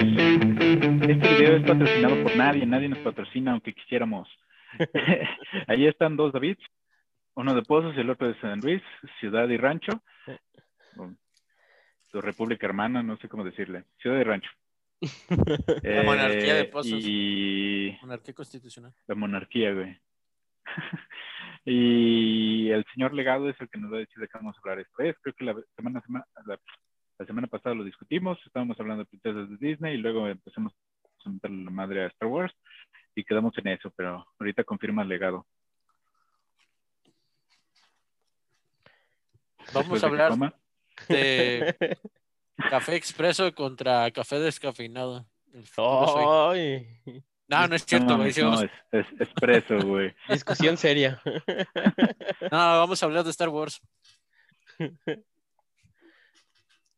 Este video es patrocinado por nadie, nadie nos patrocina aunque quisiéramos. Ahí están dos Davids, uno de Pozos y el otro de San Luis, ciudad y rancho. Tu república hermana, no sé cómo decirle. Ciudad y rancho. La monarquía de Eh, Pozos. Y Monarquía constitucional. la monarquía, güey. Y el señor legado es el que nos va a decir de qué vamos a hablar después. Creo que la semana, sema- la, la semana pasada lo discutimos, estábamos hablando de princesas de Disney y luego empezamos a meterle la madre a Star Wars y quedamos en eso, pero ahorita confirma el legado. Vamos Después a hablar de café expreso contra café descafeinado. Ay, No, no es cierto, no, güey. no, vamos- es, es expreso, güey. discusión seria. No, vamos a hablar de Star Wars.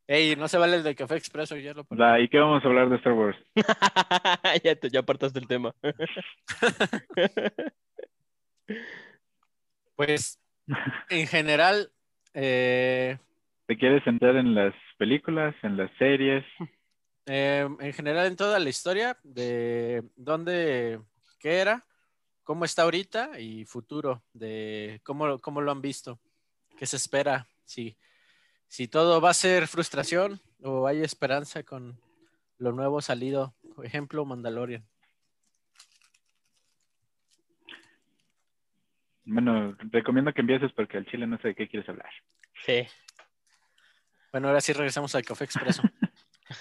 Ey, no se vale el de café expreso, ya lo Va, ¿Y qué vamos a hablar de Star Wars? ya, te, ya apartaste el tema. Pues, en general, eh, ¿Te quieres centrar en las películas, en las series? Eh, en general en toda la historia de dónde, qué era, cómo está ahorita y futuro, de cómo, cómo lo han visto, qué se espera, si, si todo va a ser frustración o hay esperanza con lo nuevo salido, por ejemplo, Mandalorian. Bueno, recomiendo que empieces porque al chile no sé de qué quieres hablar. Sí. Bueno, ahora sí regresamos al café expreso.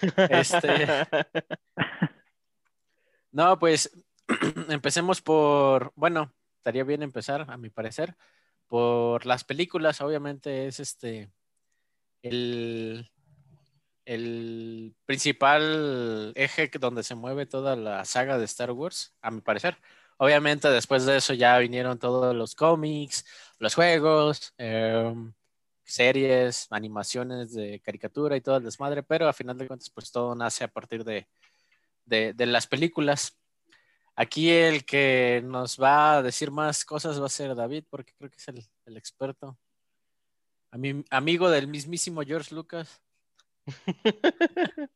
Este, no, pues empecemos por, bueno, estaría bien empezar, a mi parecer, por las películas. Obviamente es este el, el principal eje donde se mueve toda la saga de Star Wars, a mi parecer. Obviamente después de eso ya vinieron todos los cómics, los juegos, em, series, animaciones de caricatura y todo el desmadre, pero a final de cuentas pues todo nace a partir de, de, de las películas. Aquí el que nos va a decir más cosas va a ser David, porque creo que es el, el experto. A mi, amigo del mismísimo George Lucas.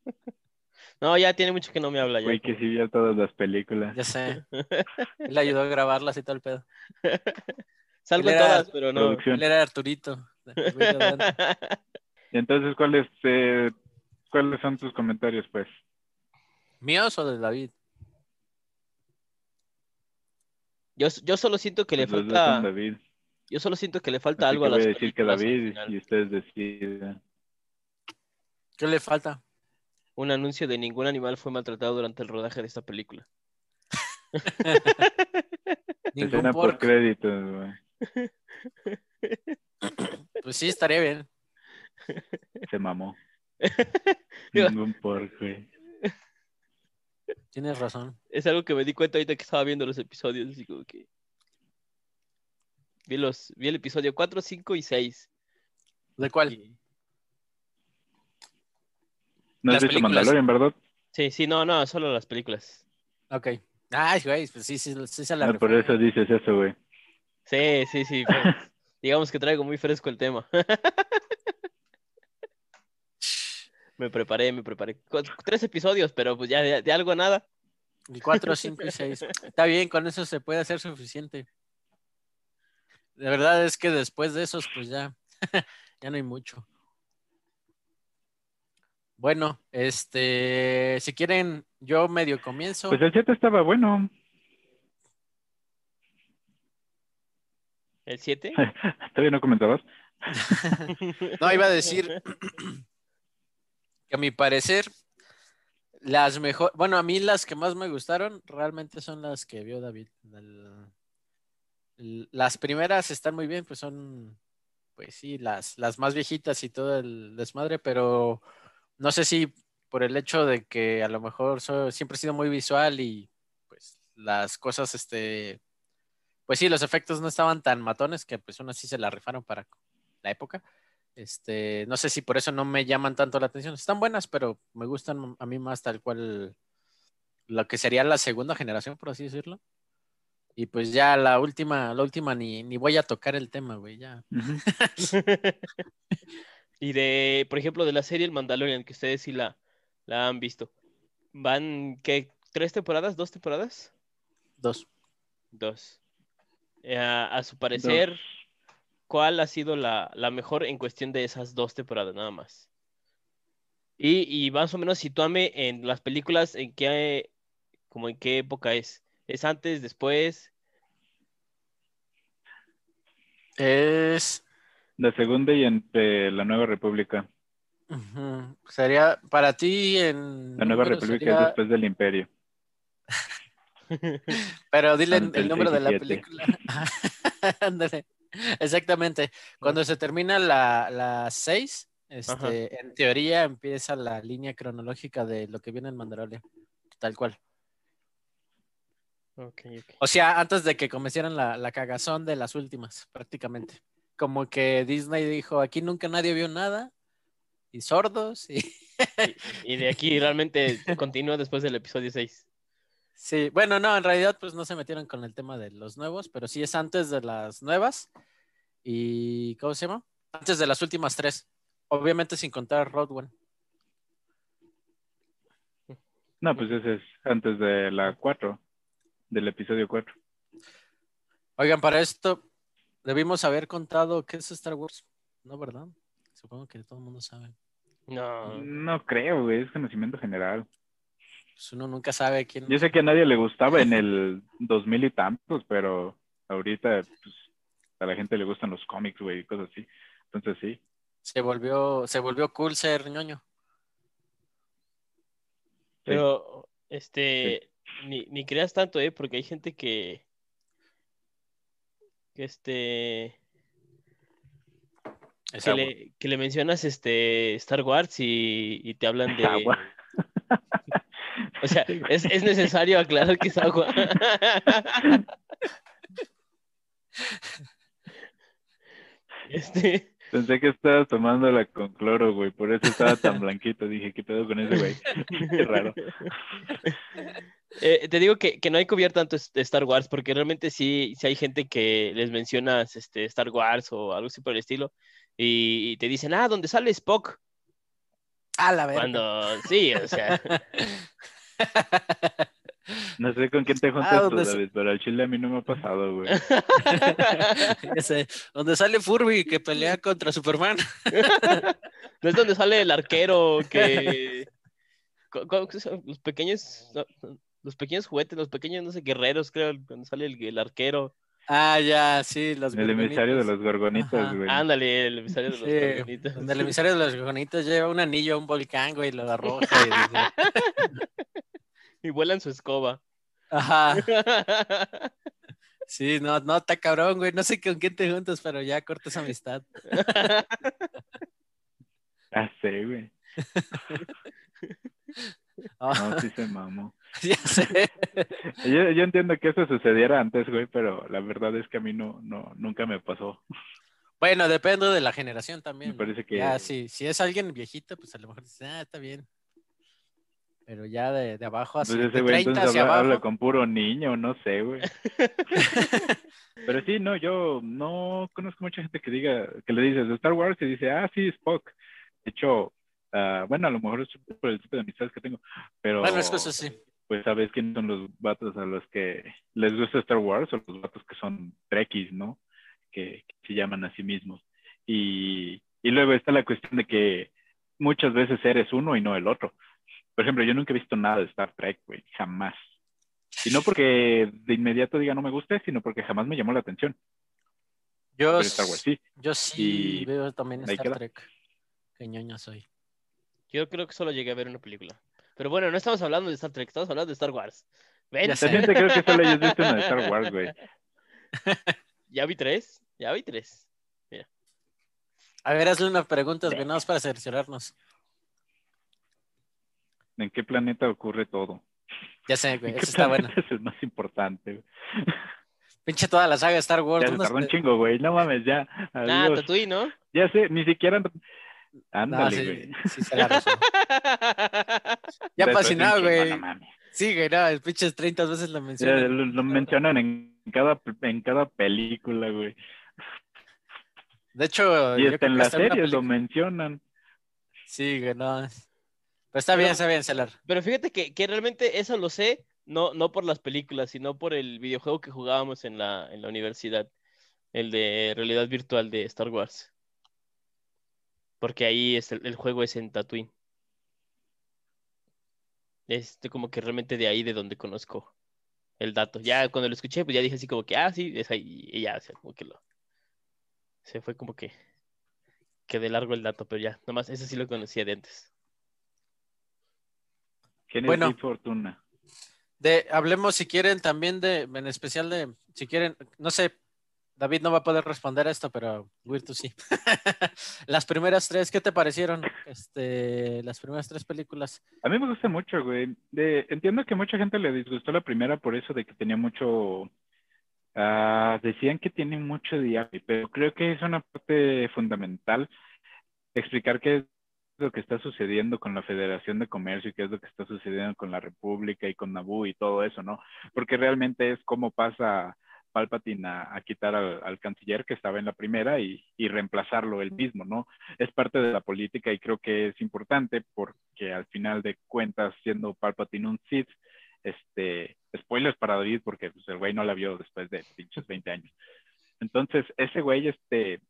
no, ya tiene mucho que no me habla ya. Güey, que sí vio todas las películas. Ya sé. Él le ayudó a grabarlas y todo el pedo. Salgo en era todas, pero no. Producción. Él era Arturito. Y entonces, ¿cuáles, eh, ¿cuáles son tus comentarios, pues? ¿Míos o de David? yo, yo solo siento que le Pues los falta. David. Yo solo siento que le falta Así algo que a las voy a decir que David y ustedes deciden. ¿Qué le falta? Un anuncio de ningún animal fue maltratado durante el rodaje de esta película. Escena por créditos, güey. Pues sí, estaría bien. Se mamó. Ningún porco, güey. Tienes razón. Es algo que me di cuenta ahorita que estaba viendo los episodios, así como que. Vi, los, vi el episodio 4, 5 y 6. ¿De cuál? Y- No has Las visto películas. Mandalorian, ¿verdad? Sí, sí, no, no, solo las películas. Ok. Ay, güey, pues sí, sí, sí se la No, por eso dices eso, güey. Sí, sí, sí. pues, digamos que traigo muy fresco el tema. me preparé, me preparé. Tres episodios, pero pues ya de, de algo a nada. El 4, 5 y 6. Está bien, con eso se puede hacer suficiente. De verdad es que después de esos, pues ya, ya no hay mucho. Bueno, este, si quieren, yo medio comienzo. Pues el 7 estaba bueno. ¿El 7? ¿Todavía no comentabas? No, iba a decir que a mi parecer, las mejor, bueno, a mí las que más me gustaron realmente son las que vio David. El- el- las primeras están muy bien, pues son, pues sí, las, las más viejitas y todo el desmadre, pero no sé si por el hecho de que a lo mejor so- siempre he sido muy visual y pues las cosas, este, pues sí, los efectos no estaban tan matones que pues aún así se la rifaron para la época. Este, no sé si por eso no me llaman tanto la atención. Están buenas, pero me gustan a mí más tal cual lo que sería la segunda generación, por así decirlo. Y pues ya la última, la última ni, ni voy a tocar el tema, güey, ya. Y de, por ejemplo, de la serie El Mandalorian, que ustedes sí la, la han visto. ¿Van, qué, tres temporadas, dos temporadas? Dos. Dos. Eh, a, su parecer, ¿cuál ha sido la, la mejor en cuestión de esas dos temporadas nada más? Y, y más o menos sitúame en las películas, en qué, como en qué época es. ¿Es antes, después? Es. La segunda y entre la Nueva República. Sería para ti en. La Nueva República sería- es después del Imperio. Pero dile el número de la 17. película. Ándale. Exactamente. Cuando se termina la, la 6, Ajá. este, en teoría empieza la línea cronológica de lo que viene en Mandalorian. Tal cual. Ok, ok. O sea, antes de que comenzaran la, la cagazón de las últimas, prácticamente. Como que Disney dijo, aquí nunca nadie vio nada. Y sordos. Y... Y, y de aquí realmente continúa después del episodio 6. Sí, bueno, no, en realidad pues no se metieron con el tema de los nuevos, pero sí es antes de las nuevas. Y, ¿cómo se llama? Antes de las últimas tres. Obviamente sin contar Road One. No, pues ese es antes de la 4, del episodio 4. Oigan, para esto debimos haber contado qué es Star Wars. No, ¿verdad? Supongo que todo el mundo sabe. No. No creo, es conocimiento general. Pues uno nunca sabe quién. Yo sé que a nadie le gustaba en el 2000 y tantos, pero ahorita pues, a la gente le gustan los cómics, güey, y cosas así. Entonces sí. Se volvió, se volvió cool ser ñoño. Pero, este, ni, ni creas tanto, ¿eh? Porque hay gente que, que este, Es que le, que le mencionas, este, Star Wars y, y te hablan de, Agua. O sea, es, es necesario aclarar que es agua. Este, Pensé que estabas tomándola con cloro, güey, por eso estaba tan blanquito. Dije, ¿qué pedo con ese güey? Qué raro. Eh, te digo que, que no hay que obviar tanto Star Wars, porque realmente sí, sí hay gente que les mencionas este, Star Wars o algo así por el estilo, y, y te dicen, ah, ¿dónde sale Spock? A la verga. Cuando, sí, o sea, No sé con quién te juntas Ah, tú, ¿dónde es? David, pero al chile a mí no me ha pasado, güey. Sé, donde sale Furby que pelea contra Superman. no es donde sale el arquero que... Los pequeños, los pequeños juguetes, los pequeños, no sé, guerreros, creo, donde sale el, el arquero. Ah, ya, sí, los El emisario de los gorgonitas, güey. Ándale, el emisario de los Sí, gorgonitas. el emisario de los gorgonitas lleva un anillo a un volcán, güey, y lo arroja. y dice, Y vuelan su escoba. Ajá, sí, no, no, está cabrón, güey. No sé con quién te juntas, pero ya cortas amistad. Ah, sí, güey. Ah, No, sí se mamó. ya sé. Yo, yo entiendo que eso sucediera antes, güey, pero la verdad es que a mí no, no, nunca me pasó. Bueno, depende de la generación también. Me parece que- Ya, sí, si es alguien viejito, pues a lo mejor dices, ah, está bien. Pero ya de, de abajo así, Pues de ese güey 30 entonces hacia habla, con puro niño, no sé, güey. Pero sí, no, yo no conozco mucha gente que diga, que le dices Star Wars y dice, ah, sí, Spock. De hecho, ah, bueno, a lo mejor es por el tipo de amistades que tengo, pero Bueno, es sí. pues sabes quiénes son los vatos a los que les gusta Star Wars o los vatos que son trekkies, ¿no? Que, que se llaman a sí mismos. Y, y luego está la cuestión de que muchas veces eres uno y no el otro. Por ejemplo, yo nunca he visto nada de Star Trek, güey, jamás. Y no porque de inmediato diga no me guste, sino porque jamás me llamó la atención. Yo, Pero Star Wars sí. yo sí Y veo también Star queda. Trek. Qué ñoña soy. Yo creo que solo llegué a ver una película. Pero bueno, no estamos hablando de Star Trek, estamos hablando de Star Wars. Ven, Ya sé. Creo que solo hayas visto una de Star Wars, güey. ya vi tres, ya vi tres. A ver, hazle una pregunta, güey, nada más para cerciorarnos. ¿En qué planeta ocurre todo? Ya sé, güey, ¿En eso qué está bueno. planeta es el más importante, güey? Pinche toda la saga de Star Wars. Ya se tardó un chingo, güey. No mames, ya. Ah, Adiós. Tatooine, ¿no? Ya sé, ni siquiera. Ándale, sí, güey. sí, se la razón. Ya fascinado, güey. no mames. Sí, güey, no, el pinches 30 veces lo Ya, mencioné. lo, lo mencionan en cada, en cada película, güey. De hecho, Y hasta en que la hasta una serie lo mencionan. Sí, güey, no. Pero está bien, está bien, Celar. Pero fíjate que, que realmente eso lo sé, no, no por las películas, sino por el videojuego que jugábamos en la, en la universidad, el de realidad virtual de Star Wars. Porque ahí es el, el juego es en Tatooine. Este, como que realmente de ahí de donde conozco el dato. Ya cuando lo escuché, pues ya dije así como que, ah, sí, es ahí, y ya, o sea, como que lo... Se fue como que... Que de largo el dato, pero ya, nomás, ese sí lo conocía de antes. ¿Quién es Bueno. Fortuna? De, hablemos si quieren también de, en especial de, si quieren, no sé, David no va a poder responder a esto, pero Wirtu sí. las primeras tres, ¿qué te parecieron? Este, las primeras tres películas. A mí me gusta mucho, güey. De, entiendo que mucha gente le disgustó la primera por eso de que tenía mucho... ah, decían que tiene mucho diálogo, pero creo que es una parte fundamental explicar qué es lo que está sucediendo con la Federación de Comercio y qué es lo que está sucediendo con la República y con Naboo y todo eso, ¿no? Porque realmente es cómo pasa Palpatine a, a quitar al, al canciller que estaba en la primera y, y reemplazarlo él mismo, ¿no? es parte de la política y creo que es importante porque al final de cuentas, siendo Palpatine un Sith, este, spoilers para David porque pues, el güey no la vio después de pinches 20 años. Entonces, ese güey, este,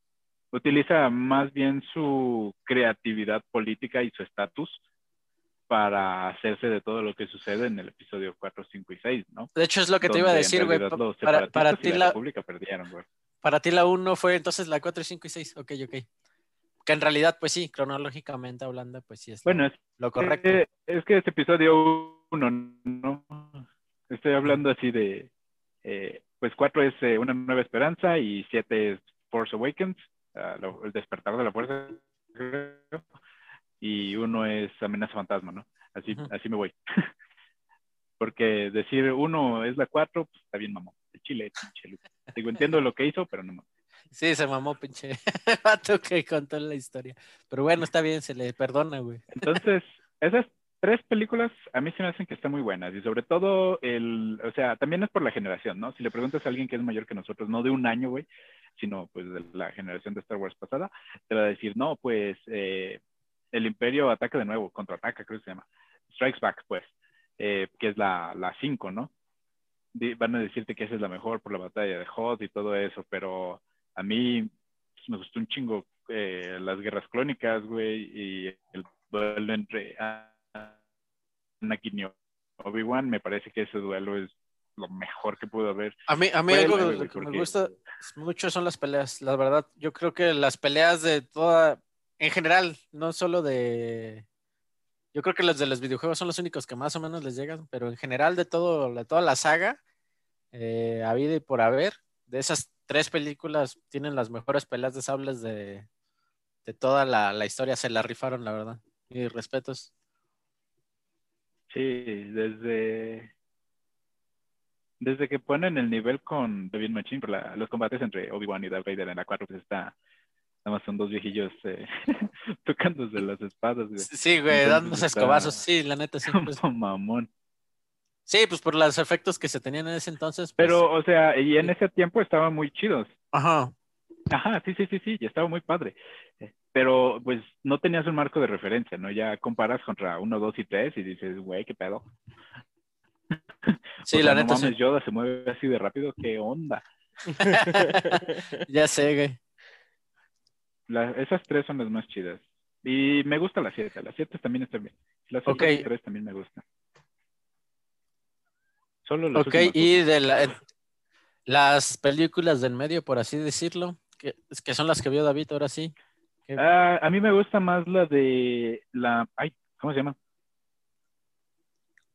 utiliza más bien su creatividad política y su estatus para hacerse de todo lo que sucede en el episodio 4, 5 y 6, ¿no? De hecho, es lo que te iba a Donde decir, güey. Para, para ti la la, República perdieron, güey. para ti la 1 fue entonces la 4, 5 y 6. Ok, ok. Que en realidad, pues sí, cronológicamente hablando, pues sí es lo- Bueno, es lo correcto. Eh, es que este episodio uno, ¿no? Estoy hablando así de, eh, pues cuatro es eh, Una Nueva Esperanza y siete es Force Awakens, lo- el despertar de la fuerza, y uno es Amenaza Fantasma, ¿no? Así, Ujú. así me voy. Porque decir uno es la cuatro, pues está bien, mamón. El chile, pinche. Digo, entiendo lo que hizo, pero no mames. Sí, se mamó, pinche vato que contó la historia. Pero bueno, está bien, se le perdona, güey. Entonces, esas tres películas a mí se me hacen que están muy buenas y sobre todo el, o sea, también es por la generación, ¿no? Si le preguntas a alguien que es mayor que nosotros, no de un año, güey, sino pues de la generación de Star Wars pasada, te va a decir, no, pues eh, el Imperio ataca de nuevo, contraataca, creo que se llama, Strikes Back, pues, eh, que es la, la 5, ¿no? Di- van a decirte que esa es la mejor por la batalla de Hoth y todo eso, pero a mí me gustó un chingo eh, las guerras clónicas, güey, y el duelo entre Anakin y Obi-Wan, me parece que ese duelo es lo mejor que pudo haber. A mí, a mí algo lo que porque- me gusta mucho son las peleas, la verdad. Yo creo que las peleas de toda, en general, no solo de... Yo creo que las de los videojuegos son los únicos que más o menos les llegan, pero en general de todo, de toda la saga, eh, habida y por haber, de esas tres películas tienen las mejores peleas de sables de, de toda la, la historia, se la rifaron, la verdad. Y respetos. Sí, desde desde que ponen el nivel con David Machine, por la- los combates entre Obi-Wan y Darth Vader en la 4, pues está, nada más son dos viejillos eh, tocándose las espadas. güey. Sí, güey, Entonces dándose está- escobazos, sí, la neta, sí. pues. Mamón. Sí, pues por los efectos que se tenían en ese entonces. pues, Pero, o sea, y en ese tiempo estaban muy chidos. Ajá. Ajá, sí, sí, sí, sí, y estaba muy padre. Pero, pues, no tenías un marco de referencia, ¿no? Ya comparas contra uno, dos y tres y dices, güey, qué pedo. Sí, O sea, la no neta, sí. mames, Yoda se mueve así de rápido, qué onda. ya sé, güey. La- esas tres son las más chidas. Y me gusta la siete, las siete también están bien. Las Ok. otras tres también me gustan. Solo las Ok, y de la- eh, las películas del medio, por así decirlo, que, que son las que vio David ahora sí. Ah, a mí me gusta más la de la... Ay, ¿cómo se llama?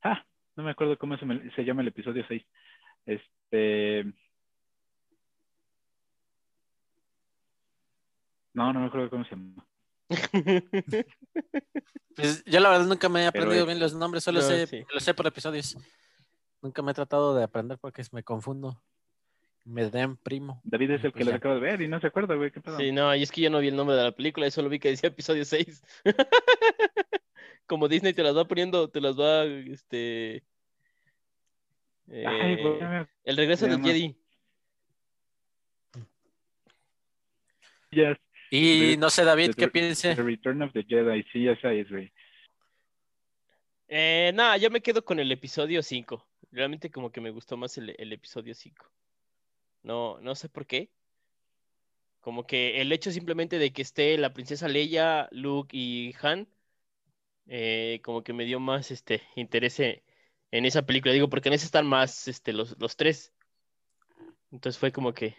Ah, no me acuerdo cómo se, me- se llama el episodio 6. Este... No, no me acuerdo cómo se llama. Pues, yo la verdad nunca me he aprendido es- bien los nombres, solo No, sé, sí. lo sé por episodios. Nunca me he tratado de aprender porque me confundo. Me den primo. David es el que Pues lo ya. acaba de ver y no se acuerda, güey, qué pedo. Sí, no, y es que yo no vi el nombre de la película, solo vi que decía episodio 6. Como Disney te las va poniendo, te las va, este... Ay, eh, güey, me- el regreso del llama- Jedi. Yes. Y The- no sé, David, The- ¿qué The piense? Return of the Jedi, sí, esa es, güey. Eh, nada, yo me quedo con el episodio 5. Realmente como que me gustó más el, el episodio 5. No, no sé por qué. Como que el hecho simplemente de que esté la princesa Leia, Luke y Han, eh, como que me dio más este interés en, en esa película. Digo, porque en esa están más este, los, los tres. Entonces fue como que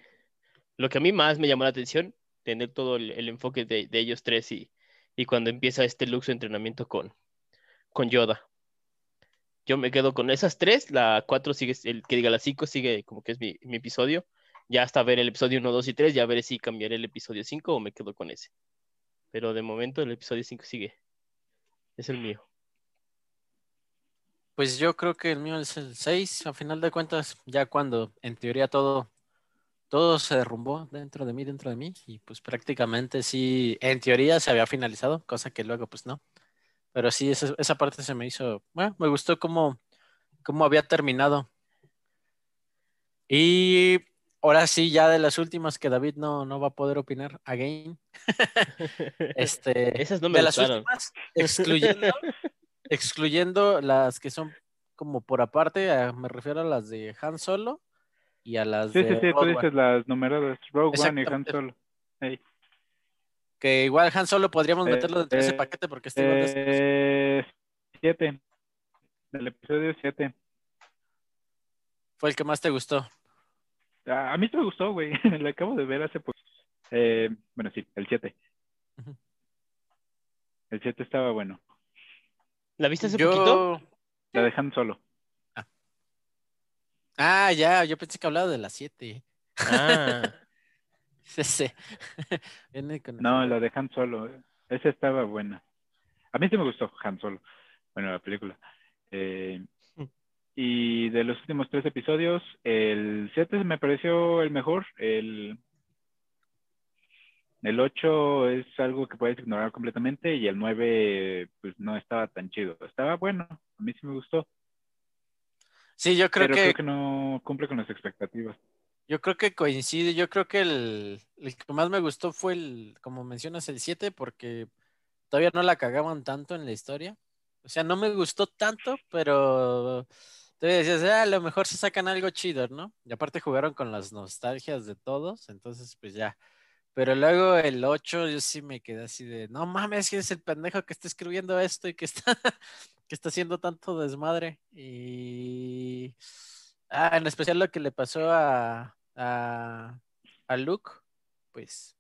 lo que a mí más me llamó la atención, tener todo el, el enfoque de, de ellos tres y, y cuando empieza este Luke su entrenamiento con, con Yoda. Yo me quedo con esas tres, la cuatro sigue, el que diga la cinco sigue como que es mi, episodio. Ya hasta ver el episodio 1, 2 y 3, ya veré si cambiaré el episodio 5 o me quedo con ese. Pero de momento el episodio 5 sigue. Es el mío. Pues yo creo que el mío es el 6, a final de cuentas, ya cuando en teoría todo, todo se derrumbó dentro de mí, dentro de mí, y pues prácticamente sí, en teoría se había finalizado, cosa que luego pues no. Pero sí, esa, esa parte se me hizo, bueno, me gustó cómo, cómo había terminado. Y ahora sí, ya de las últimas que David no, no va a poder opinar, again. Este, Esas no me de las últimas, excluyendo, excluyendo las que son como por aparte, a- me refiero a las de Han Solo y a las Sí, de sí, sí, tú Rogue One, dices las numeradas, Rogue One y Han. Solo. Ey. Que igual Han Solo podríamos Eh, meterlo dentro de ese eh, paquete porque este igual es- Eh, siete. Del episodio 7. fue el que más te gustó. A, a mí me gustó, güey. Lo acabo de ver hace poco. Eh, bueno, sí, el 7. Ujú. El 7 estaba bueno. ¿La viste hace poquito? Yo, La de Han Solo. ah, ya, yo pensé que hablaba de las 7. Ah, Sí, sí. No, la de Han Solo. Esa estaba buena. A mí sí me gustó Han Solo. Bueno, la película. Eh, Mm. y de los últimos tres episodios, el 7 me pareció el mejor. El, el 8 es algo que puedes ignorar completamente. Y el 9, pues no estaba tan chido. Estaba bueno. A mí sí me gustó. Sí, yo creo pero que creo que no cumple con las expectativas. Yo creo que coincide, yo creo que el, el que más me gustó fue el, como mencionas, el 7, porque todavía no la cagaban tanto en la historia. O sea, no me gustó tanto, pero todavía decías, "Ah, a lo mejor se sacan algo chido, ¿no? Y aparte jugaron con las nostalgias de todos, entonces pues ya. Pero luego el 8 yo sí me quedé así de, no mames, que es el pendejo que está escribiendo esto y que está, que está haciendo tanto desmadre. Y ah, en especial lo que le pasó a, a, a Luke, pues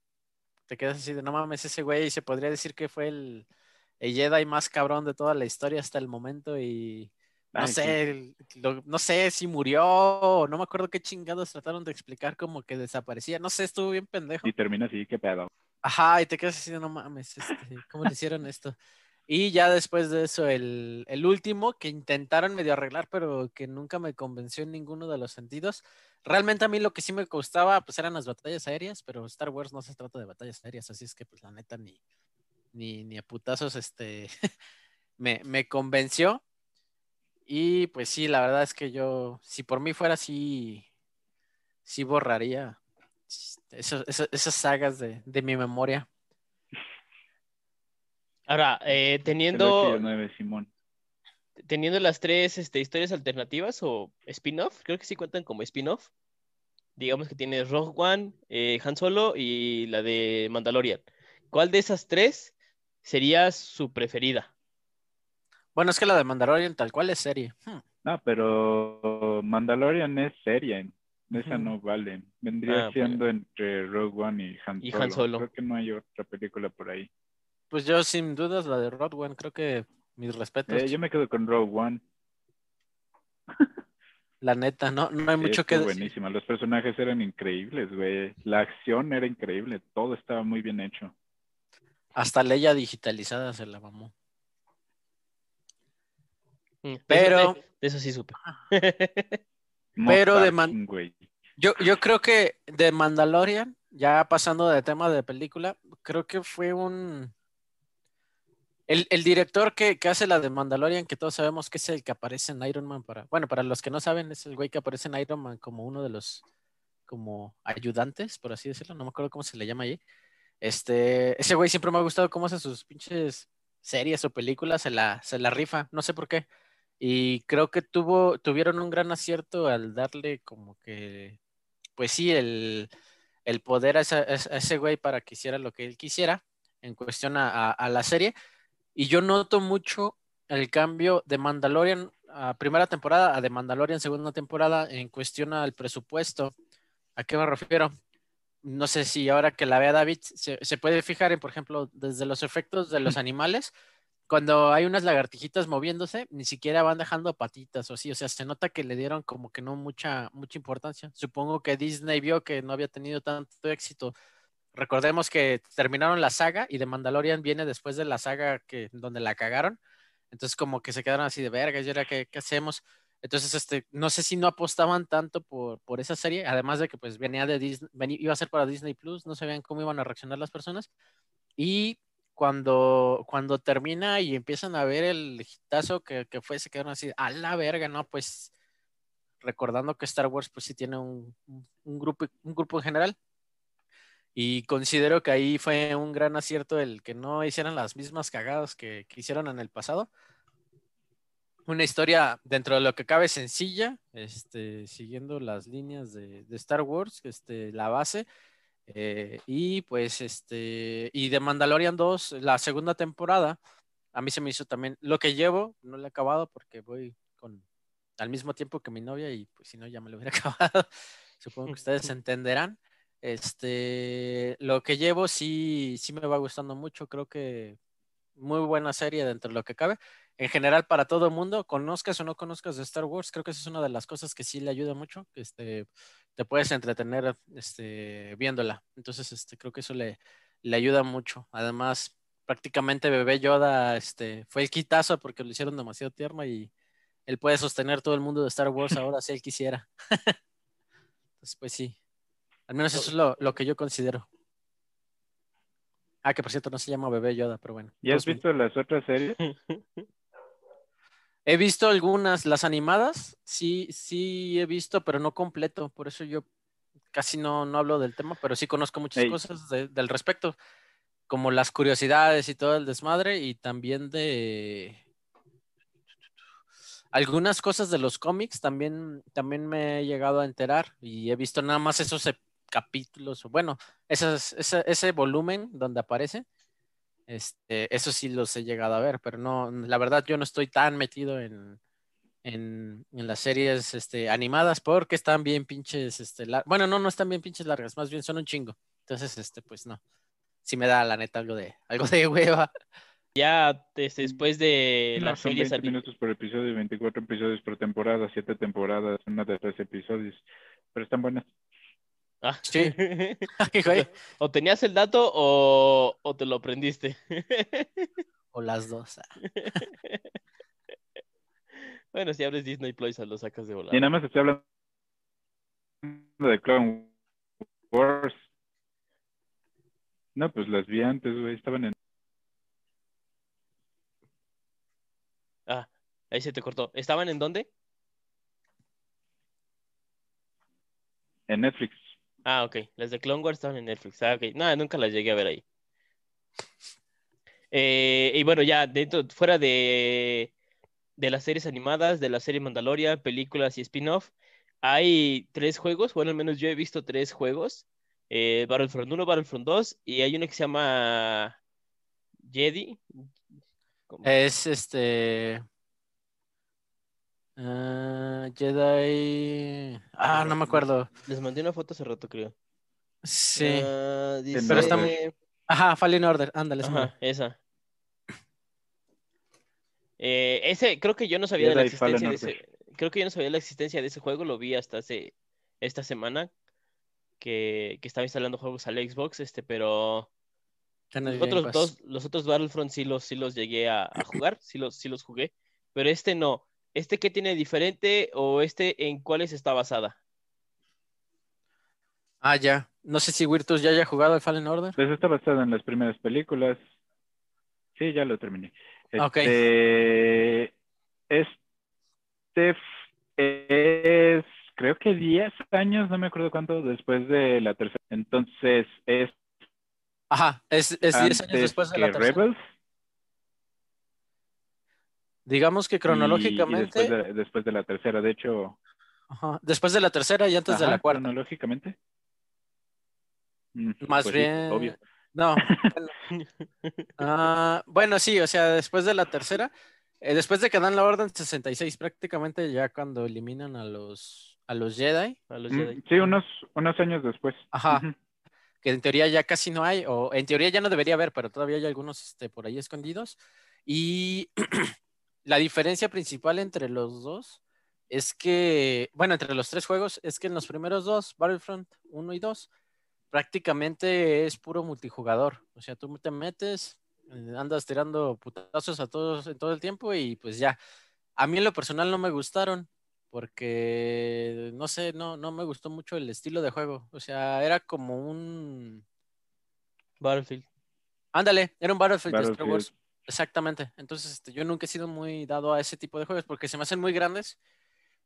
te quedas así de, no mames, ese güey se podría decir que fue el, el Jedi más cabrón de toda la historia hasta el momento y no Ay, sé, lo- no sé si murió o no me acuerdo qué chingados trataron de explicar como que desaparecía, no sé, estuvo bien pendejo. Y termina así, qué pedo. Ajá, y te quedas así, de, no mames, este, ¿cómo le hicieron esto? Y ya después de eso, el, el último que intentaron medio arreglar, pero que nunca me convenció en ninguno de los sentidos. Realmente a mí lo que sí me gustaba, pues eran las batallas aéreas, pero Star Wars no se trata de batallas aéreas, así es que pues la neta ni, ni, ni a putazos este, me, me convenció. Y pues sí, la verdad es que yo, si por mí fuera así, sí borraría eso- esas sagas de, de mi memoria. Ahora, eh, El 8 y teniendo, el 9, Simón. teniendo las tres este, historias alternativas o spin-off, creo que sí cuentan como spin-off. Digamos que tienes Rogue One, eh, Han Solo y la de Mandalorian. ¿Cuál de esas tres sería su preferida? Bueno, es que la de Mandalorian tal cual es serie. Hmm. No, pero Mandalorian es seria. Esa no vale. Vendría Ah, siendo entre Rogue One y Han Y Solo. Han Solo. Creo que no hay otra película por ahí. Pues yo sin dudas la de Rogue One, creo que mis respetos. Eh, yo me quedo con Rogue One. La neta, no, no hay Sí, mucho que decir. buenísima. Los personajes eran increíbles, güey. La acción era increíble. Todo estaba muy bien hecho. Hasta Leia digitalizada se la mamó. Mm, de Pero- eso- de- de eso sí supe. Pero de man-. Yo, yo creo que de Mandalorian, ya pasando de tema de película, creo que fue un... El, el director que, que hace la de Mandalorian, que todos sabemos que es el que aparece en Iron Man para... Bueno, para los que no saben, es el güey que aparece en Iron Man como uno de los como ayudantes, por así decirlo, no me acuerdo cómo se le llama ahí. Este, ese güey siempre me ha gustado cómo hace sus pinches series o películas, se la, se la rifa, no sé por qué. Y creo que tuvo, tuvieron un gran acierto al darle como que, pues sí, el, el poder a, ese güey para que hiciera lo que él quisiera en cuestión a, la serie. Y yo noto mucho el cambio de Mandalorian a primera temporada a de Mandalorian segunda temporada en cuestión al presupuesto. ¿A qué me refiero? No sé si ahora que la vea David se, se puede fijar en, por ejemplo, desde los efectos de los animales cuando hay unas lagartijitas moviéndose, ni siquiera van dejando patitas o así, o sea, se nota que le dieron como que no mucha, mucha importancia. Supongo que Disney vio que no había tenido tanto éxito. Recordemos que terminaron la saga y de Mandalorian viene después de la saga que, donde la cagaron. Entonces como que se quedaron así de verga, y ahora qué, qué hacemos. Entonces, este, no sé si no apostaban tanto por, por esa serie, además de que pues venía de Disney, iba a ser para Disney Plus, no sabían cómo iban a reaccionar las personas. Y cuando, cuando termina y empiezan a ver el hitazo que, que fue, se quedaron así, a la verga, ¿no? Pues recordando que Star Wars pues sí tiene un, un, grupo, un grupo en general. Y considero que ahí fue un gran acierto el que no hicieran las mismas cagadas que, que hicieron en el pasado. Una historia dentro de lo que cabe sencilla, este, siguiendo las líneas de, de Star Wars, este, la base, eh, y pues este, y de Mandalorian 2, la segunda temporada, a mí se me hizo también lo que llevo, no lo he acabado porque voy con al mismo tiempo que mi novia y pues si no ya me lo hubiera acabado. Supongo que ustedes entenderán. Este, lo que llevo sí, sí me va gustando mucho, creo que muy buena serie dentro de lo que cabe. En general, para todo el mundo, conozcas o no conozcas de Star Wars, creo que esa es una de las cosas que sí le ayuda mucho. Este, te puedes entretener este, viéndola. Entonces, este, creo que eso le, le ayuda mucho. Además, prácticamente Bebé Yoda este, fue el quitazo porque lo hicieron demasiado tierno y él puede sostener todo el mundo de Star Wars ahora si él quisiera. Entonces, pues sí. Al menos eso es lo, lo, que yo considero. Ah, que por cierto no se llama Bebé Yoda, pero bueno. ¿Ya has visto las otras series? He visto algunas, las animadas, sí, sí he visto, pero no completo, por eso yo casi no, no hablo del tema, pero sí conozco muchas cosas del respecto, como las curiosidades y todo el desmadre, y también de algunas cosas de los cómics también, también me he llegado a enterar y he visto nada más esos capítulos, bueno, ese, ese volumen donde aparece este, eso sí los he llegado a ver, pero no, la verdad yo no estoy tan metido en, en, las series este, animadas porque están bien pinches, este, bueno, no, no están bien pinches largas, más bien son un chingo. Entonces, este, pues no, sí me da la neta algo de, algo de hueva. Ya después de las series... 20 minutos por episodio, 24 episodios por temporada, 7 temporadas, una de 3 episodios, pero están buenas. Ah. Sí. o tenías el dato o, o te lo aprendiste. o las dos. Ah. bueno, si abres Disney Plus, lo sacas de volar. Y nada más estoy hablando de Clone Wars. No, pues las vi antes, güey. Estaban en. Ah, ahí se te cortó. ¿Estaban en dónde? En Netflix. Ah, ok. Las de Clone Wars estaban en Netflix. Ah, ok. No, nunca las llegué a ver ahí. Eh, y bueno, ya dentro, fuera de, de las series animadas, de la serie Mandalorian, películas y spin-off, hay tres juegos. Bueno, al menos yo he visto tres juegos. Eh, Battlefront 1, Battlefront 2 y hay uno que se llama Jedi. Es este. Uh, Jedi. Ah, no me acuerdo. Les mandé una foto hace rato, creo. Sí. Uh, dice... Pero está Ajá, Fallen Order, ándale. Ajá, esa. Eh, ese, creo que yo no sabía Jedi de la existencia de ese. Creo que yo no sabía de la existencia de ese juego, lo vi hasta hace esta semana que, que estaba instalando juegos al Xbox, este, pero los otros dos, los otros Battlefront sí los, sí los llegué a, a jugar, sí los, sí los jugué, pero este no. ¿Este qué tiene diferente o este en cuáles está basada? Ah, ya. No sé si Virtus ya haya jugado el Fallen Order. Pues está basada en las primeras películas. Sí, ya lo terminé. Este, este es, creo que 10 años, no me acuerdo cuánto, después de la tercera. Entonces, es Ajá, es, es 10 años después de la tercera. Rebels. Digamos que cronológicamente, Y, después, de, después de la tercera, de hecho. ajá, después de la tercera y antes de la cuarta. Cronológicamente. Mm, Más pues sí, bien. obvio. No. Bueno. Ah, bueno, sí, o sea, después de la tercera, eh, después de que dan la orden 66, prácticamente ya cuando eliminan a los a los Jedi, A los Mm, Jedi. Sí, unos, unos años después. Ajá. Que en teoría ya casi no hay, o en teoría ya no debería haber, pero todavía hay algunos este, por ahí escondidos. Y la diferencia principal entre los dos es que, bueno, entre los tres juegos, es que en los primeros dos, Battlefront 1 y 2, prácticamente es puro multijugador. O sea, tú te metes, eh, andas tirando putazos a todos en todo el tiempo y pues ya. A mí en lo personal no me gustaron porque, no sé, no, no me gustó mucho el estilo de juego. O sea, era como un... Battlefield. Ándale, era un Battlefield, de Star Battlefield. Wars. Exactamente. Entonces, este, yo nunca he sido muy dado a ese tipo de juegos porque se me hacen muy grandes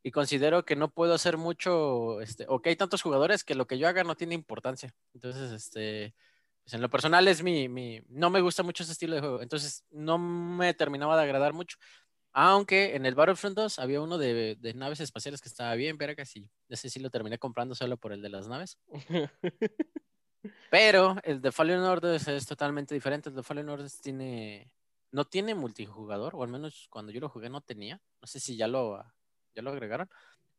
y considero que no puedo hacer mucho, este, o que hay tantos jugadores que lo que yo haga no tiene importancia. Entonces, este, pues en lo personal es mi, mi, no me gusta mucho ese estilo de juego. Entonces, no me terminaba de agradar mucho. Aunque en el Battlefront 2 había uno de, de naves espaciales que estaba bien, vergas, y ese sí lo terminé comprando solo por el de las naves. Pero el de Fallen Order es, totalmente diferente. El de Fallen Order tiene, no tiene multijugador, o al menos cuando yo lo jugué no tenía. No sé si ya lo, ya lo agregaron.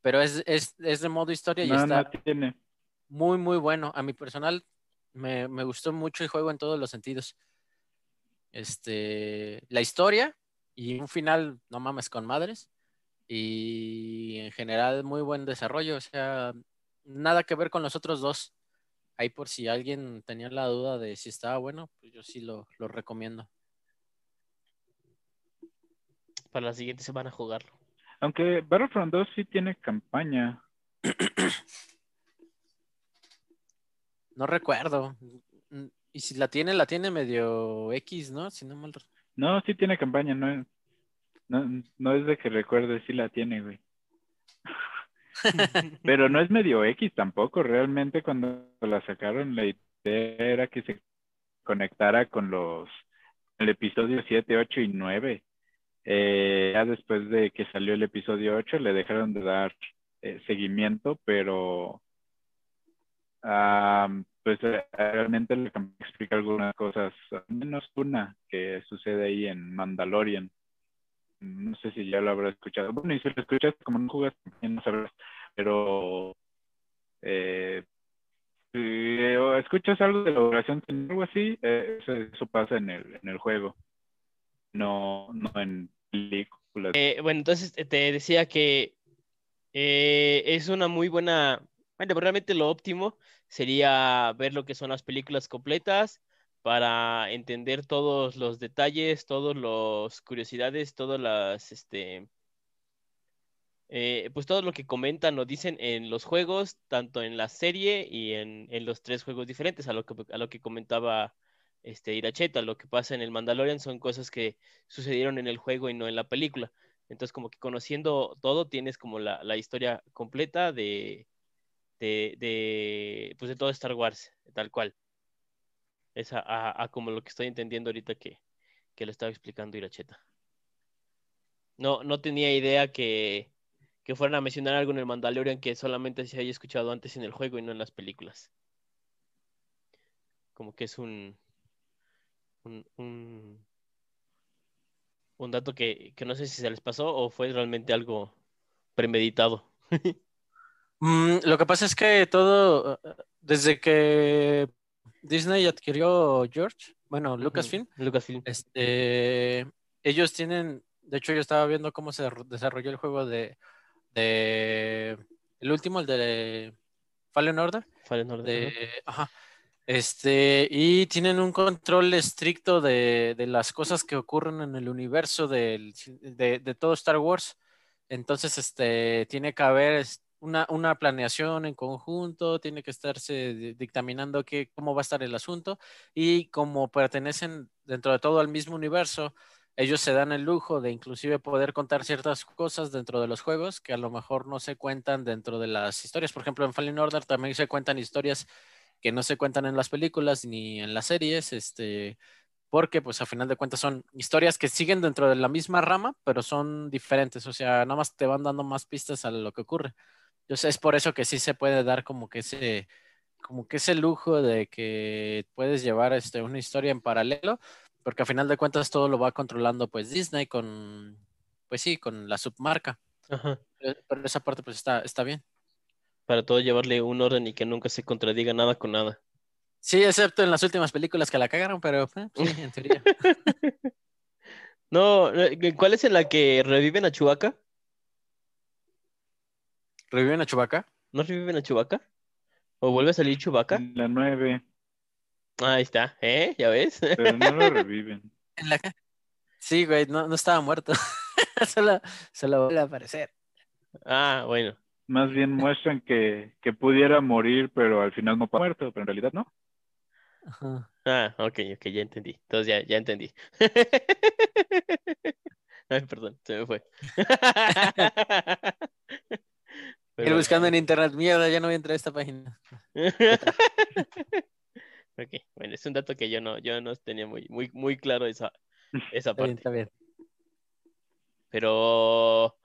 Pero es, es, es de modo historia y No, está no tiene. muy, muy bueno. A mi personal me, me gustó mucho el juego en todos los sentidos. Este, la historia y un final, no mames, con madres. Y en general, muy buen desarrollo. O sea, nada que ver con los otros dos. Ahí por si alguien tenía la duda de si estaba bueno, pues yo sí lo, lo recomiendo. Para la siguiente semana jugarlo. Aunque Battlefront 2 sí tiene campaña. No recuerdo. Y si la tiene, la tiene medio X, ¿no? Si no mal. No, sí tiene campaña, no es, no, no es de que recuerde, sí la tiene, güey. Pero no es medio X tampoco, realmente cuando la sacaron la idea era que se conectara con los, el episodio 7, 8 y 9. Eh, ya después de que salió el episodio 8 le dejaron de dar eh, seguimiento, pero ah, pues eh, realmente le explica algunas cosas, menos una que sucede ahí en Mandalorian. No sé si ya lo habrás escuchado. Bueno, y si lo escuchas, como no jugas, también no sabrás. Pero eh, si o escuchas algo de la oración algo así, eh, eso, eso pasa en el, en el juego, no, no en Eh, bueno, entonces eh, te decía que eh, es una muy buena. Bueno, realmente lo óptimo sería ver lo que son las películas completas para entender todos los detalles, todas las curiosidades, todas las, este, pues todo lo que comentan o dicen en los juegos, tanto en la serie y en, en los tres juegos diferentes, a lo que, a lo que comentaba este, Iracheta, lo que pasa en el Mandalorian son cosas que sucedieron en el juego y no en la película. Entonces, como que conociendo todo, tienes como la, la historia completa de, de, pues de todo Star Wars, tal cual. Es a, a- a como lo que estoy entendiendo ahorita que, que lo estaba explicando Iracheta. No, no tenía idea que, que fueran a mencionar algo en el Mandalorian que solamente se haya escuchado antes en el juego y no en las películas. Como que es un, un, un, un dato que, que no sé si se les pasó o fue realmente algo premeditado. Mm, lo que pasa es que todo, eh, desde que Disney adquirió George, bueno, Lucasfilm, Ujú, Lucasfilm. este, ellos tienen, de hecho yo estaba viendo cómo se ro- desarrolló el juego de, de el último, el de Fallen Order, Fallen Order, de, ajá, este, y tienen un control estricto de, de las cosas que ocurren en el universo de, de todo Star Wars. Entonces, este, tiene que haber una, una planeación en conjunto, tiene que estarse di- dictaminando qué, cómo va a estar el asunto y como pertenecen dentro de todo al mismo universo, ellos se dan el lujo de inclusive poder contar ciertas cosas dentro de los juegos que a lo mejor no se cuentan dentro de las historias. Por ejemplo, en Fallen Order también se cuentan historias que no se cuentan en las películas ni en las series, este, porque pues a final de cuentas son historias que siguen dentro de la misma rama, pero son diferentes, o sea, nada más te van dando más pistas a lo que ocurre. Entonces es por eso que sí se puede dar como que ese, como que ese lujo de que puedes llevar este, una historia en paralelo, porque a final de cuentas todo lo va controlando pues Disney con, pues sí, con la submarca. Ajá. Pero, esa parte pues está, está bien. Para todo llevarle un orden y que nunca se contradiga nada con nada. Sí, excepto en las últimas películas que la cagaron, pero eh, sí, en teoría. No, eh, ¿cuál es en la que reviven a Chewbacca? ¿Reviven a Chewbacca? ¿No reviven a Chewbacca? ¿O vuelve a salir Chewbacca? La 9, Ah, ahí está, ¿eh? ¿Ya ves? pero no lo reviven. En la... Sí, güey, no, no estaba muerto. solo, solo vuelve a aparecer. Ah, bueno. Más bien muestran que, que pudiera morir, pero al final no ha muerto, pero en realidad no. Ajá. Ah, ok, ok, ya entendí. Entonces ya, ya entendí. Ay, perdón, se me fue. Ir Pero- buscando en internet, mierda, ya no voy a entrar a esta página. Ok, bueno, es un dato que yo no, yo no tenía muy, muy, muy claro esa, esa Está bien, parte. está bien. Pero,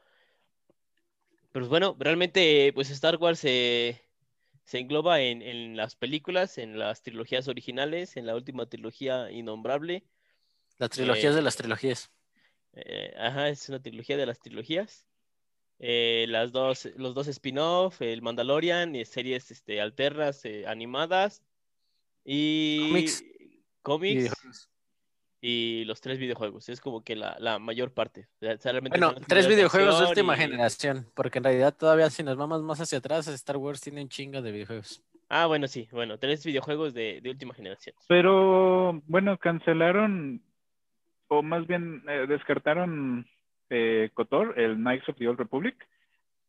pues bueno, realmente, pues Star Wars se, se engloba en, en las películas, en las trilogías originales, en la última trilogía innombrable. Las trilogías Eh, de las trilogías. Eh, ajá, es una trilogía de las trilogías. Eh, las dos, los dos spin-off, el Mandalorian, y series este, alternas animadas y Cómics. cómics. Y los tres videojuegos. Es como que la, la mayor parte. O sea, realmente Bueno, tres videojuegos de última y- generación, porque en realidad todavía si nos vamos más hacia atrás, Star Wars tiene un chingo de videojuegos. Ah, bueno, sí, bueno, tres videojuegos de, de última generación. Pero bueno, cancelaron, o más bien eh, descartaron eh, KOTOR, el Knights of the Old Republic,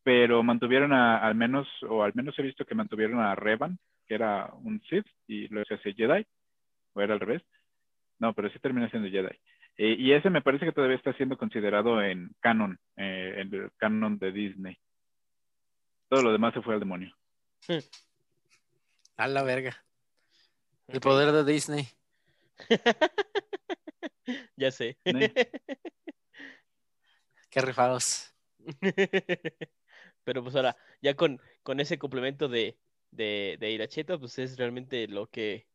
pero mantuvieron a, al menos, o al menos he visto que mantuvieron a Revan, que era un Sith, y lo se hace Jedi, o era al revés. No, pero sí termina siendo Jedi. Eh, y ese me parece que todavía está siendo considerado en canon, eh, en el canon de Disney. Todo lo demás se fue al demonio. A la verga. El poder de Disney. Ya sé. Qué rifados. Pero pues ahora, ya con, con ese complemento de, de, de Iracheta, pues es realmente lo que,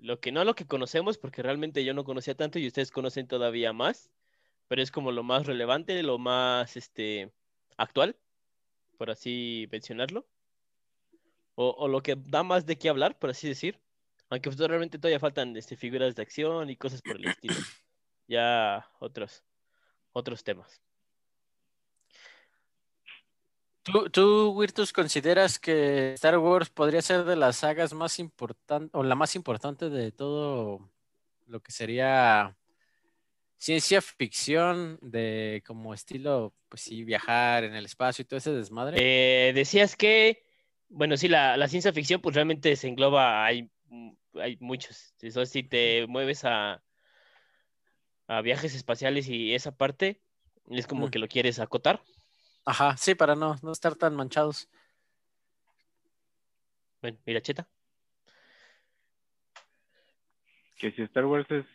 lo que no lo que conocemos, porque realmente yo no conocía tanto y ustedes conocen todavía más, pero es como lo más relevante, lo más este actual, por así mencionarlo, o, o lo que da más de qué hablar, por así decir, aunque pues, realmente todavía faltan este, figuras de acción y cosas por el estilo, ya otros, otros temas. ¿Tú, tú, Virtus, consideras que Star Wars podría ser de las sagas más importantes, o la más importante de todo lo que sería ciencia ficción, de como estilo, pues sí, viajar en el espacio y todo ese desmadre? Eh, decías que, bueno, sí, la, la ciencia ficción pues realmente se engloba, hay, mm, hay muchos. Eso si te mueves a, a viajes espaciales y esa parte, es como Mm. que lo quieres acotar. Ajá, sí, para no, no estar tan manchados. Bueno, mira, Cheta. que si Star Wars es,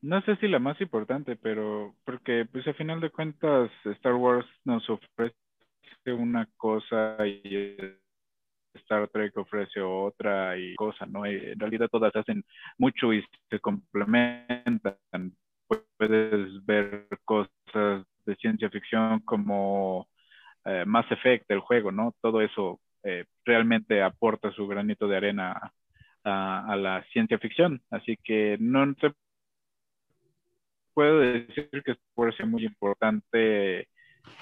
no sé si la más importante, pero porque pues a final de cuentas Star Wars nos ofrece una cosa y Star Trek ofrece otra y cosa, ¿no? Y en realidad todas hacen mucho y se complementan. Puedes ver cosas de ciencia ficción como eh, Mass Effect, el juego, ¿no? Todo eso eh, realmente aporta su granito de arena a, la ciencia ficción. Así que no se puede decir que puede ser muy importante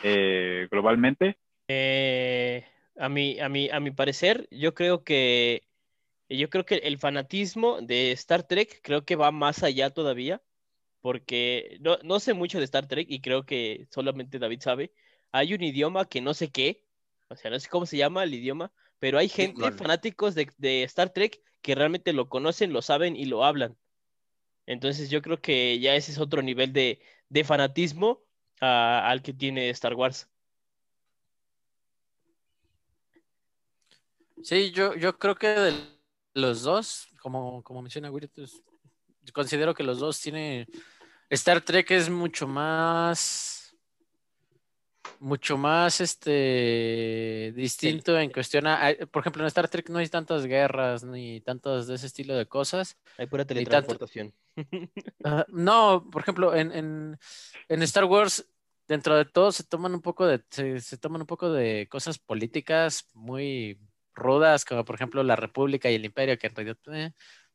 eh, globalmente. Eh, a, mi, a, mi, a mi parecer, yo creo que yo creo que el fanatismo de Star Trek creo que va más allá todavía, porque no, no sé mucho de Star Trek y creo que solamente David sabe. Hay un idioma que no sé qué, o sea, no sé cómo se llama el idioma, pero hay gente, fanáticos de, de Star Trek, que realmente lo conocen, lo saben y lo hablan. Entonces yo creo que ya ese es otro nivel de, de fanatismo ah, al que tiene Star Wars. Sí, yo, yo creo que de los dos, como, como menciona Wirtus, considero que los dos tienen. Star Trek es mucho más. Mucho más este distinto en cuestión a, por ejemplo, en Star Trek no hay tantas guerras ni tantas de ese estilo de cosas. Hay pura tanto- teletransportación. No, por ejemplo, en, en, en Star Wars, dentro de todo, se toman un poco de, se, se toman un poco de cosas políticas muy rudas, como por ejemplo la República y el Imperio, que en realidad, eh,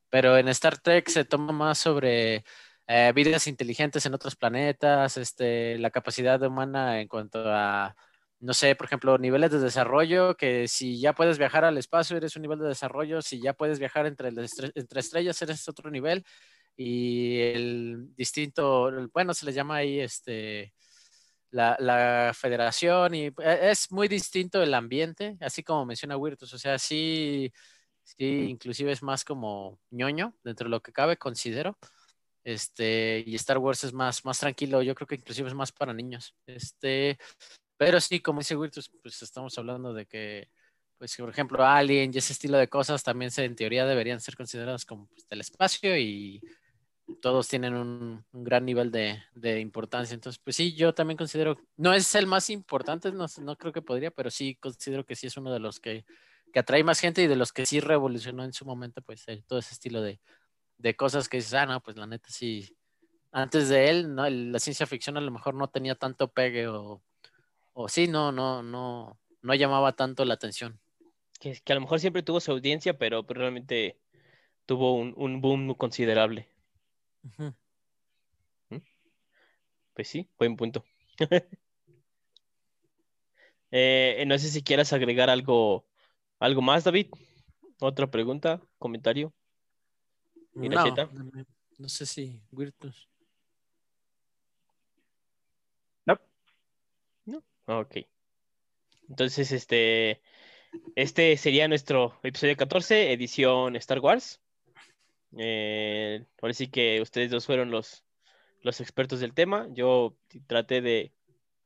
pero en Star Trek se toma más sobre eh, vidas inteligentes en otros planetas, este, la capacidad humana en cuanto a, no sé, por ejemplo, niveles de desarrollo, que si ya puedes viajar al espacio, eres un nivel de desarrollo, si ya puedes viajar entre, estre- entre estrellas, eres otro nivel y el distinto, bueno, se le llama ahí este, la, la federación y e- es muy distinto el ambiente, así como menciona Wirtus, o sea, sí, sí, inclusive es más como ñoño dentro de lo que cabe, considero. Este, y Star Wars es más, más tranquilo, yo creo que inclusive es más para niños. Este, pero sí, como dice Wirtus, pues estamos hablando de que, pues, por ejemplo, Alien y ese estilo de cosas también se, en teoría deberían ser consideradas como pues, del espacio y todos tienen un, gran nivel de, de importancia. Entonces, pues sí, yo también considero, no es el más importante, no, no creo que podría, pero sí considero que sí es uno de los que, que atrae más gente y de los que sí revolucionó en su momento, pues todo ese estilo de, de cosas que dices, ah, no, pues la neta sí. Antes de él, no, la ciencia ficción a lo mejor no tenía tanto pegue o, o sí, no, no, no, no llamaba tanto la atención. Que, que a lo mejor siempre tuvo su audiencia, pero, pero realmente tuvo un, un boom considerable. Ujú. Pues sí, buen punto. Eh, no sé si quieras agregar algo, algo más, David. Otra pregunta, comentario. No, no, no sé si Virtus. Ok. Entonces, este, este sería nuestro episodio 14, edición Star Wars. Eh, ahora sí que ustedes dos fueron los, los expertos del tema. Yo traté de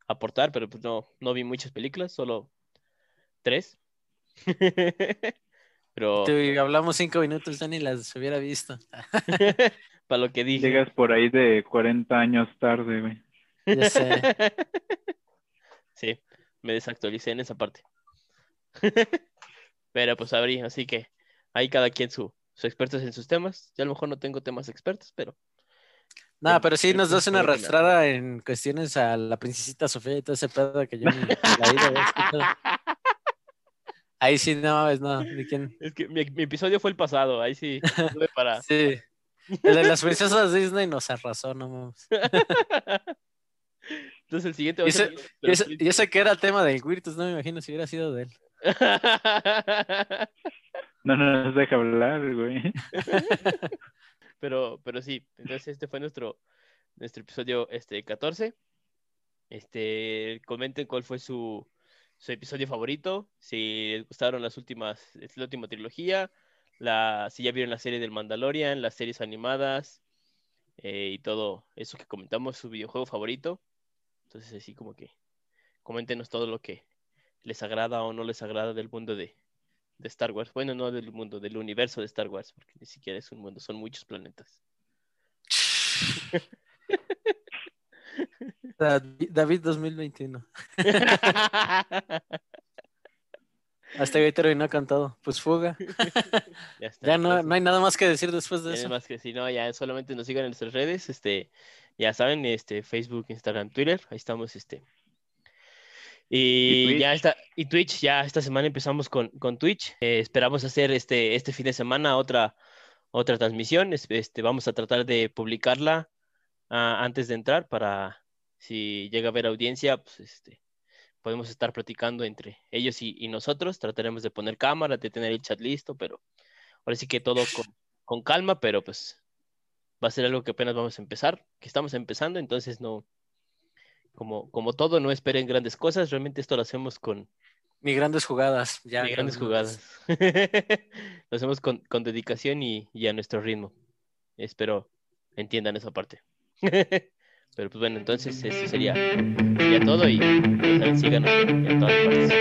aportar, pero pues no, no vi muchas películas, solo tres. Pero Te- hablamos cinco minutos, ya ni las hubiera visto. para lo que dije. Llegas por ahí de 40 años tarde, güey. Ya sé. Sí, me desactualicé en esa parte. Pero pues abrí, así que ahí cada quien su, su expertos en sus temas. Yo a lo mejor no tengo temas expertos, pero No, pero sí nos das una arrastrada en cuestiones a la princesita Sofía y todo ese pedo que yo ni la he ido a ver. Ahí sí, no mames, no, ni quién. es que mi, mi episodio fue el pasado, ahí sí para. Sí. El de las princesas Disney nos arrasó, no mames. Entonces el siguiente va a Y ese- ser. Y ese, y ese que era tema del Wirtus, no me imagino si hubiera sido de él. No nos deja hablar, güey. pero, pero sí, entonces este fue nuestro, nuestro episodio este, 14. Este, comenten cuál fue su, su episodio favorito, si les gustaron las últimas, la última trilogía, la, si ya vieron la serie del Mandalorian, las series animadas eh, y todo eso que comentamos, su videojuego favorito. Entonces así como que coméntenos todo lo que les agrada o no les agrada del mundo de, de Star Wars. Bueno, no del mundo, del universo de Star Wars, porque ni siquiera es un mundo, son muchos planetas. David David 2021. Hasta ahí terminó cantado. Pues fuga. Ya está. Ya no, no hay nada más que decir después de ya eso. más que si no, ya solamente nos sigan en nuestras redes, este, ya saben, este, Facebook, Instagram, Twitter, ahí estamos, este. Y, Y ya Twitch. está, y Twitch, ya esta semana empezamos con, con Twitch. Eh, esperamos hacer este, este fin de semana otra, otra transmisión. Es- Este, vamos a tratar de publicarla ah, antes de entrar para si llega a haber audiencia, pues este, podemos estar platicando entre ellos y, y nosotros. Trataremos de poner cámara, de tener el chat listo, pero ahora sí que todo con, con calma, pero pues va a ser algo que apenas vamos a empezar, que estamos empezando, entonces no, como, como todo, no esperen grandes cosas, realmente esto lo hacemos con, Ni grandes jugadas. Ya, de grandes jugadas. lo hacemos con, con dedicación y, y a nuestro ritmo. Espero entiendan esa parte. Pero pues bueno, entonces eso sería, todo y saben, síganos en, todas partes.